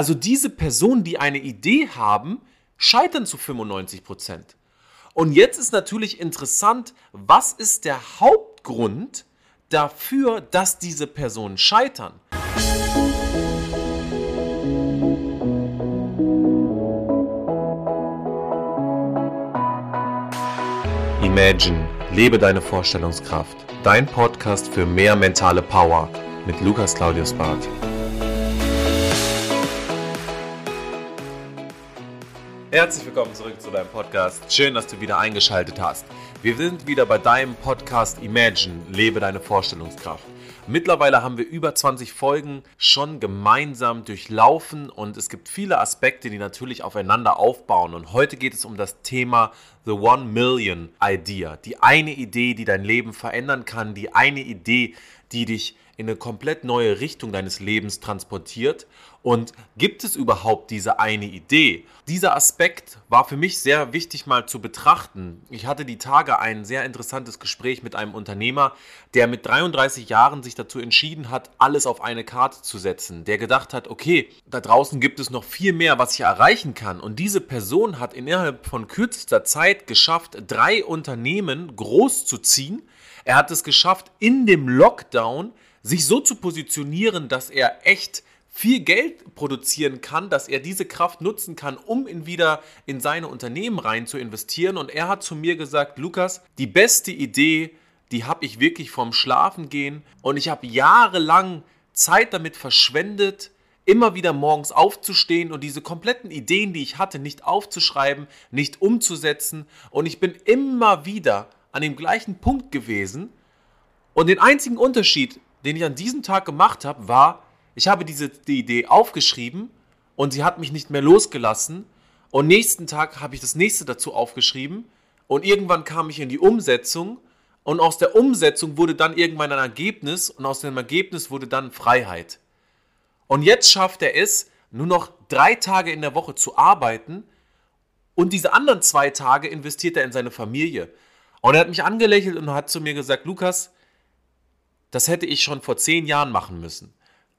Also diese Personen, die eine Idee haben, scheitern zu 95 Prozent. Und jetzt ist natürlich interessant, was ist der Hauptgrund dafür, dass diese Personen scheitern? Imagine, lebe deine Vorstellungskraft. Dein Podcast für mehr mentale Power mit Lukas Claudius Barth. Herzlich willkommen zurück zu deinem Podcast. Schön, dass du wieder eingeschaltet hast. Wir sind wieder bei deinem Podcast Imagine, lebe deine Vorstellungskraft. Mittlerweile haben wir über 20 Folgen schon gemeinsam durchlaufen und es gibt viele Aspekte, die natürlich aufeinander aufbauen. Und heute geht es um das Thema The One Million Idea. Die eine Idee, die dein Leben verändern kann, die eine Idee, die dich in eine komplett neue Richtung deines Lebens transportiert? Und gibt es überhaupt diese eine Idee? Dieser Aspekt war für mich sehr wichtig mal zu betrachten. Ich hatte die Tage ein sehr interessantes Gespräch mit einem Unternehmer, der mit 33 Jahren sich dazu entschieden hat, alles auf eine Karte zu setzen. Der gedacht hat, okay, da draußen gibt es noch viel mehr, was ich erreichen kann. Und diese Person hat innerhalb von kürzester Zeit geschafft, drei Unternehmen groß zu ziehen. Er hat es geschafft, in dem Lockdown sich so zu positionieren, dass er echt viel Geld produzieren kann, dass er diese Kraft nutzen kann, um ihn wieder in seine Unternehmen rein zu investieren. Und er hat zu mir gesagt, Lukas, die beste Idee, die habe ich wirklich vom Schlafen gehen und ich habe jahrelang Zeit damit verschwendet, immer wieder morgens aufzustehen und diese kompletten Ideen, die ich hatte, nicht aufzuschreiben, nicht umzusetzen. Und ich bin immer wieder an dem gleichen Punkt gewesen. Und den einzigen Unterschied den ich an diesem Tag gemacht habe, war, ich habe diese die Idee aufgeschrieben und sie hat mich nicht mehr losgelassen. Und nächsten Tag habe ich das nächste dazu aufgeschrieben und irgendwann kam ich in die Umsetzung und aus der Umsetzung wurde dann irgendwann ein Ergebnis und aus dem Ergebnis wurde dann Freiheit. Und jetzt schafft er es, nur noch drei Tage in der Woche zu arbeiten und diese anderen zwei Tage investiert er in seine Familie. Und er hat mich angelächelt und hat zu mir gesagt, Lukas, das hätte ich schon vor zehn Jahren machen müssen.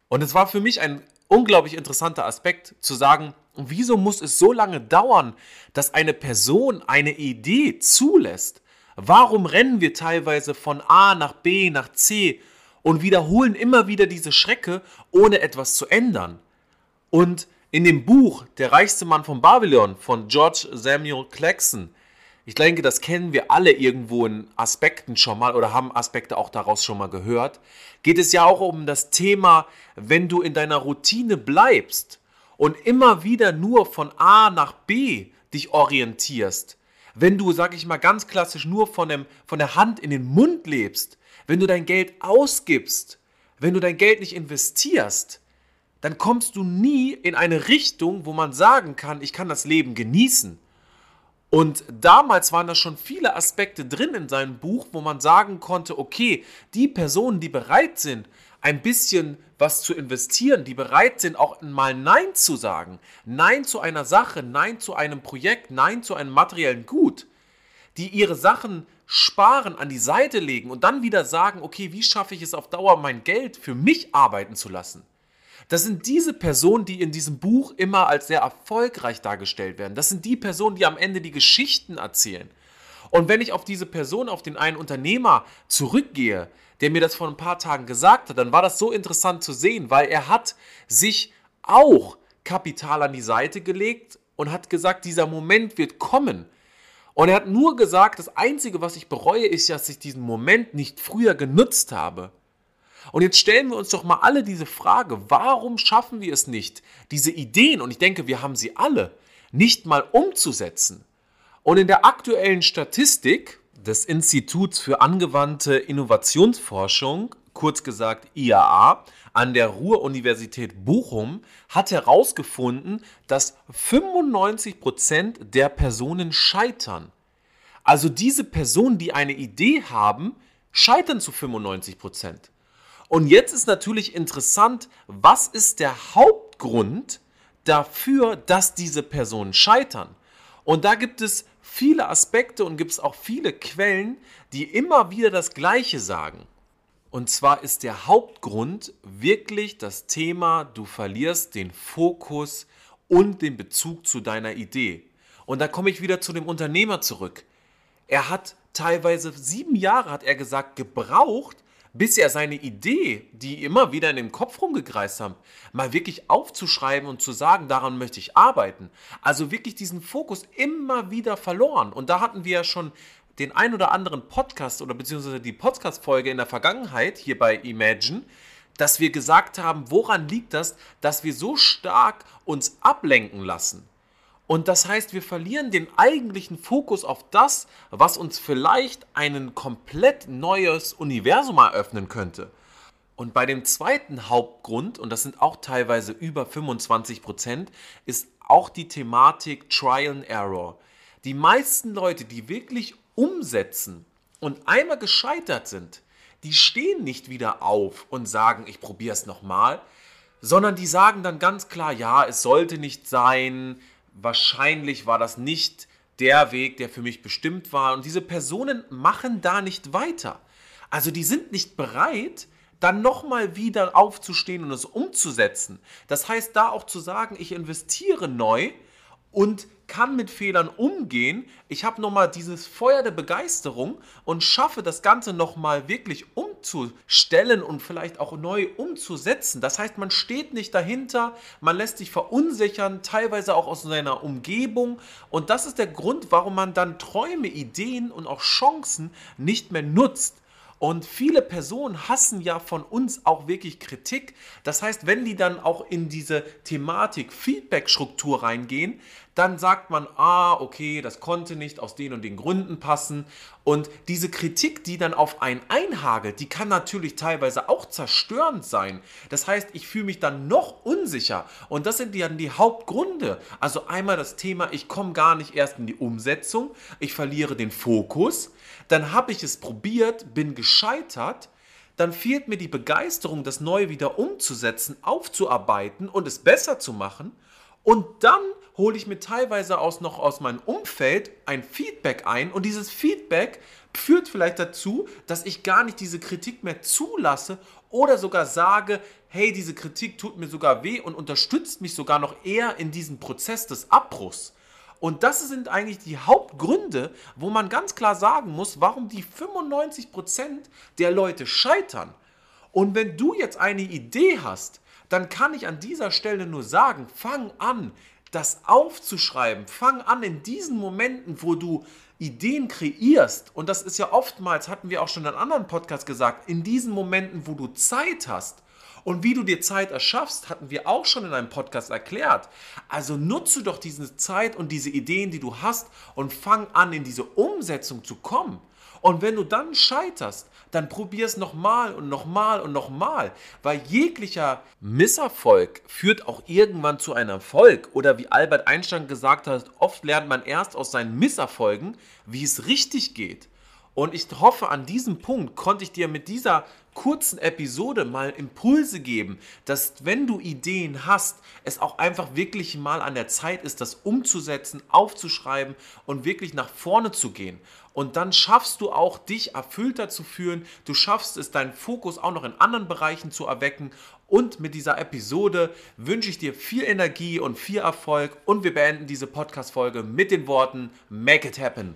Und es war für mich ein unglaublich interessanter Aspekt zu sagen, wieso muss es so lange dauern, dass eine Person eine Idee zulässt? Warum rennen wir teilweise von A nach B nach C und wiederholen immer wieder diese Schrecke, ohne etwas zu ändern? Und in dem Buch Der reichste Mann von Babylon von George Samuel Claxon ich denke, das kennen wir alle irgendwo in Aspekten schon mal oder haben Aspekte auch daraus schon mal gehört. Geht es ja auch um das Thema, wenn du in deiner Routine bleibst und immer wieder nur von A nach B dich orientierst. Wenn du, sag ich mal ganz klassisch, nur von, dem, von der Hand in den Mund lebst, wenn du dein Geld ausgibst, wenn du dein Geld nicht investierst, dann kommst du nie in eine Richtung, wo man sagen kann, ich kann das Leben genießen. Und damals waren da schon viele Aspekte drin in seinem Buch, wo man sagen konnte, okay, die Personen, die bereit sind, ein bisschen was zu investieren, die bereit sind, auch mal Nein zu sagen, Nein zu einer Sache, Nein zu einem Projekt, Nein zu einem materiellen Gut, die ihre Sachen sparen, an die Seite legen und dann wieder sagen, okay, wie schaffe ich es auf Dauer, mein Geld für mich arbeiten zu lassen? Das sind diese Personen, die in diesem Buch immer als sehr erfolgreich dargestellt werden. Das sind die Personen, die am Ende die Geschichten erzählen. Und wenn ich auf diese Person, auf den einen Unternehmer zurückgehe, der mir das vor ein paar Tagen gesagt hat, dann war das so interessant zu sehen, weil er hat sich auch Kapital an die Seite gelegt und hat gesagt, dieser Moment wird kommen. Und er hat nur gesagt, das Einzige, was ich bereue, ist, dass ich diesen Moment nicht früher genutzt habe. Und jetzt stellen wir uns doch mal alle diese Frage, warum schaffen wir es nicht, diese Ideen, und ich denke, wir haben sie alle, nicht mal umzusetzen? Und in der aktuellen Statistik des Instituts für angewandte Innovationsforschung, kurz gesagt IAA, an der Ruhr-Universität Bochum hat herausgefunden, dass 95 Prozent der Personen scheitern. Also diese Personen, die eine Idee haben, scheitern zu 95%. Prozent. Und jetzt ist natürlich interessant, was ist der Hauptgrund dafür, dass diese Personen scheitern? Und da gibt es viele Aspekte und gibt es auch viele Quellen, die immer wieder das Gleiche sagen. Und zwar ist der Hauptgrund wirklich das Thema, du verlierst den Fokus und den Bezug zu deiner Idee. Und da komme ich wieder zu dem Unternehmer zurück. Er hat teilweise sieben Jahre, hat er gesagt, gebraucht, bis er seine Idee, die immer wieder in dem Kopf rumgekreist haben, mal wirklich aufzuschreiben und zu sagen, daran möchte ich arbeiten. Also wirklich diesen Fokus immer wieder verloren. Und da hatten wir ja schon den ein oder anderen Podcast oder beziehungsweise die Podcast-Folge in der Vergangenheit hier bei Imagine, dass wir gesagt haben, woran liegt das, dass wir so stark uns ablenken lassen. Und das heißt, wir verlieren den eigentlichen Fokus auf das, was uns vielleicht ein komplett neues Universum eröffnen könnte. Und bei dem zweiten Hauptgrund, und das sind auch teilweise über 25 Prozent, ist auch die Thematik Trial and Error. Die meisten Leute, die wirklich umsetzen und einmal gescheitert sind, die stehen nicht wieder auf und sagen, ich probiere es nochmal, sondern die sagen dann ganz klar, ja, es sollte nicht sein, wahrscheinlich war das nicht der Weg, der für mich bestimmt war. Und diese Personen machen da nicht weiter. Also die sind nicht bereit, dann nochmal wieder aufzustehen und es umzusetzen. Das heißt, da auch zu sagen, ich investiere neu und kann mit Fehlern umgehen. Ich habe nochmal dieses Feuer der Begeisterung und schaffe das Ganze nochmal wirklich umzustellen und vielleicht auch neu umzusetzen. Das heißt, man steht nicht dahinter, man lässt sich verunsichern, teilweise auch aus seiner Umgebung. Und das ist der Grund, warum man dann Träume, Ideen und auch Chancen nicht mehr nutzt. Und viele Personen hassen ja von uns auch wirklich Kritik. Das heißt, wenn die dann auch in diese Thematik Feedback-Struktur reingehen, dann sagt man, ah, okay, das konnte nicht aus den und den Gründen passen. Und diese Kritik, die dann auf einen einhagelt, die kann natürlich teilweise auch zerstörend sein. Das heißt, ich fühle mich dann noch unsicher. Und das sind dann die Hauptgründe. Also einmal das Thema, ich komme gar nicht erst in die Umsetzung, ich verliere den Fokus dann habe ich es probiert, bin gescheitert, dann fehlt mir die Begeisterung, das Neue wieder umzusetzen, aufzuarbeiten und es besser zu machen. Und dann hole ich mir teilweise aus, noch aus meinem Umfeld ein Feedback ein und dieses Feedback führt vielleicht dazu, dass ich gar nicht diese Kritik mehr zulasse oder sogar sage, hey, diese Kritik tut mir sogar weh und unterstützt mich sogar noch eher in diesem Prozess des Abbruchs. Und das sind eigentlich die Hauptgründe, wo man ganz klar sagen muss, warum die 95% der Leute scheitern. Und wenn du jetzt eine Idee hast, dann kann ich an dieser Stelle nur sagen, fang an, das aufzuschreiben. Fang an in diesen Momenten, wo du Ideen kreierst. Und das ist ja oftmals, hatten wir auch schon in anderen Podcast gesagt, in diesen Momenten, wo du Zeit hast und wie du dir Zeit erschaffst, hatten wir auch schon in einem Podcast erklärt. Also nutze doch diese Zeit und diese Ideen, die du hast und fang an, in diese Umsetzung zu kommen. Und wenn du dann scheiterst, dann probier es nochmal und nochmal und nochmal, weil jeglicher Misserfolg führt auch irgendwann zu einem Erfolg. Oder wie Albert Einstein gesagt hat, oft lernt man erst aus seinen Misserfolgen, wie es richtig geht. Und ich hoffe, an diesem Punkt konnte ich dir mit dieser kurzen Episode mal Impulse geben, dass wenn du Ideen hast, es auch einfach wirklich mal an der Zeit ist, das umzusetzen, aufzuschreiben und wirklich nach vorne zu gehen. Und dann schaffst du auch, dich erfüllter zu fühlen. Du schaffst es, deinen Fokus auch noch in anderen Bereichen zu erwecken. Und mit dieser Episode wünsche ich dir viel Energie und viel Erfolg. Und wir beenden diese Podcast-Folge mit den Worten Make it happen.